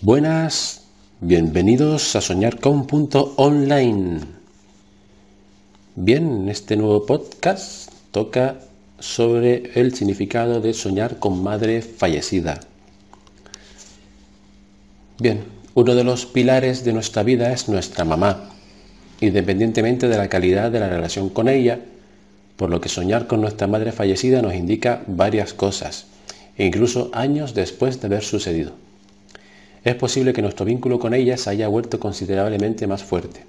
Buenas, bienvenidos a Soñar con Punto Online. Bien, en este nuevo podcast toca sobre el significado de soñar con madre fallecida. Bien, uno de los pilares de nuestra vida es nuestra mamá, independientemente de la calidad de la relación con ella, por lo que soñar con nuestra madre fallecida nos indica varias cosas, e incluso años después de haber sucedido es posible que nuestro vínculo con ella se haya vuelto considerablemente más fuerte.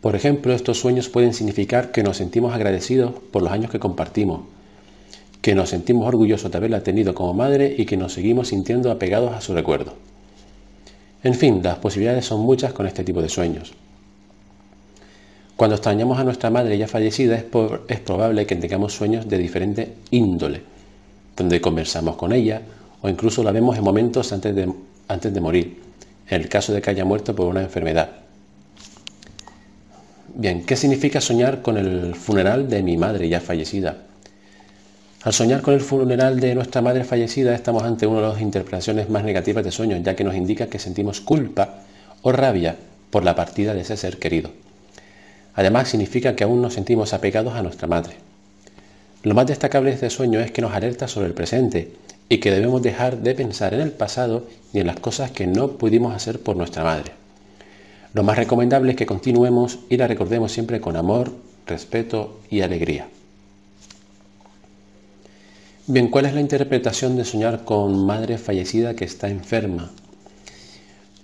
Por ejemplo, estos sueños pueden significar que nos sentimos agradecidos por los años que compartimos, que nos sentimos orgullosos de haberla tenido como madre y que nos seguimos sintiendo apegados a su recuerdo. En fin, las posibilidades son muchas con este tipo de sueños. Cuando extrañamos a nuestra madre ya fallecida es, es probable que tengamos sueños de diferente índole, donde conversamos con ella o incluso la vemos en momentos antes de antes de morir, en el caso de que haya muerto por una enfermedad. Bien, ¿qué significa soñar con el funeral de mi madre ya fallecida? Al soñar con el funeral de nuestra madre fallecida estamos ante una de las interpretaciones más negativas de sueños, ya que nos indica que sentimos culpa o rabia por la partida de ese ser querido. Además significa que aún nos sentimos apegados a nuestra madre. Lo más destacable de este sueño es que nos alerta sobre el presente y que debemos dejar de pensar en el pasado y en las cosas que no pudimos hacer por nuestra madre. Lo más recomendable es que continuemos y la recordemos siempre con amor, respeto y alegría. Bien, ¿cuál es la interpretación de soñar con madre fallecida que está enferma?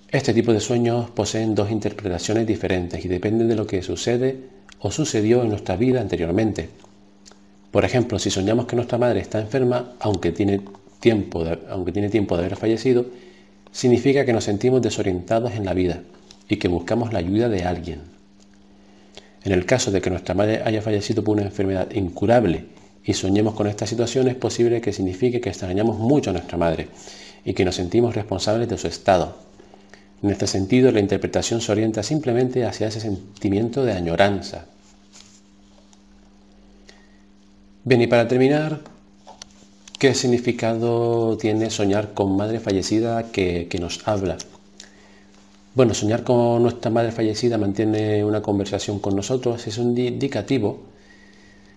Este tipo de sueños poseen dos interpretaciones diferentes y dependen de lo que sucede o sucedió en nuestra vida anteriormente. Por ejemplo, si soñamos que nuestra madre está enferma, aunque tiene tiempo aunque tiene tiempo de haber fallecido, significa que nos sentimos desorientados en la vida y que buscamos la ayuda de alguien. En el caso de que nuestra madre haya fallecido por una enfermedad incurable y soñemos con esta situación, es posible que signifique que extrañamos mucho a nuestra madre y que nos sentimos responsables de su estado. En este sentido, la interpretación se orienta simplemente hacia ese sentimiento de añoranza. Bien, y para terminar, ¿Qué significado tiene soñar con madre fallecida que, nos habla? Bueno, soñar con nuestra madre fallecida mantiene una conversación con nosotros, es un indicativo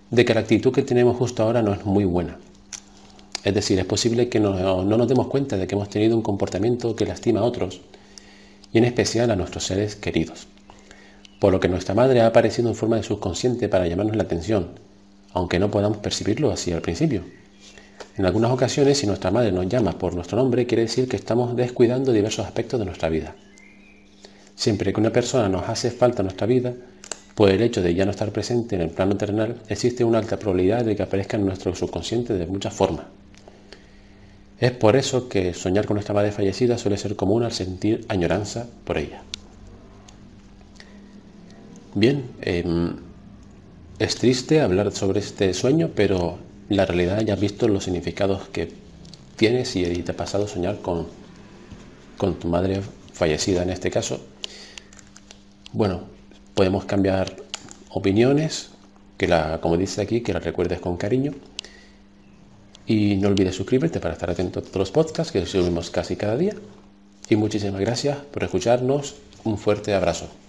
de que la actitud que tenemos justo ahora no es muy buena. Es decir, es posible que no, no, nos demos cuenta de que hemos tenido un comportamiento que lastima a otros, y en especial a nuestros seres queridos. Por lo que nuestra madre ha aparecido en forma de subconsciente para llamarnos la atención, aunque no podamos percibirlo así al principio. En algunas ocasiones, si nuestra madre nos llama por nuestro nombre, quiere decir que estamos descuidando diversos aspectos de nuestra vida. Siempre que una persona nos hace falta en nuestra vida, por el hecho de ya no estar presente en el plano terrenal, existe una alta probabilidad de que aparezca en nuestro subconsciente de muchas formas. Es por eso que soñar con nuestra madre fallecida suele ser común al sentir añoranza por ella. Bien, em, es triste hablar sobre este sueño, pero la realidad ya has visto los significados que tienes y te ha pasado soñar con, con tu madre fallecida en este caso. Bueno, podemos cambiar opiniones, que la, como dice aquí, que la recuerdes con cariño. Y no olvides suscribirte para estar atento a todos los podcasts que subimos casi cada día. Y muchísimas gracias por escucharnos. Un fuerte abrazo.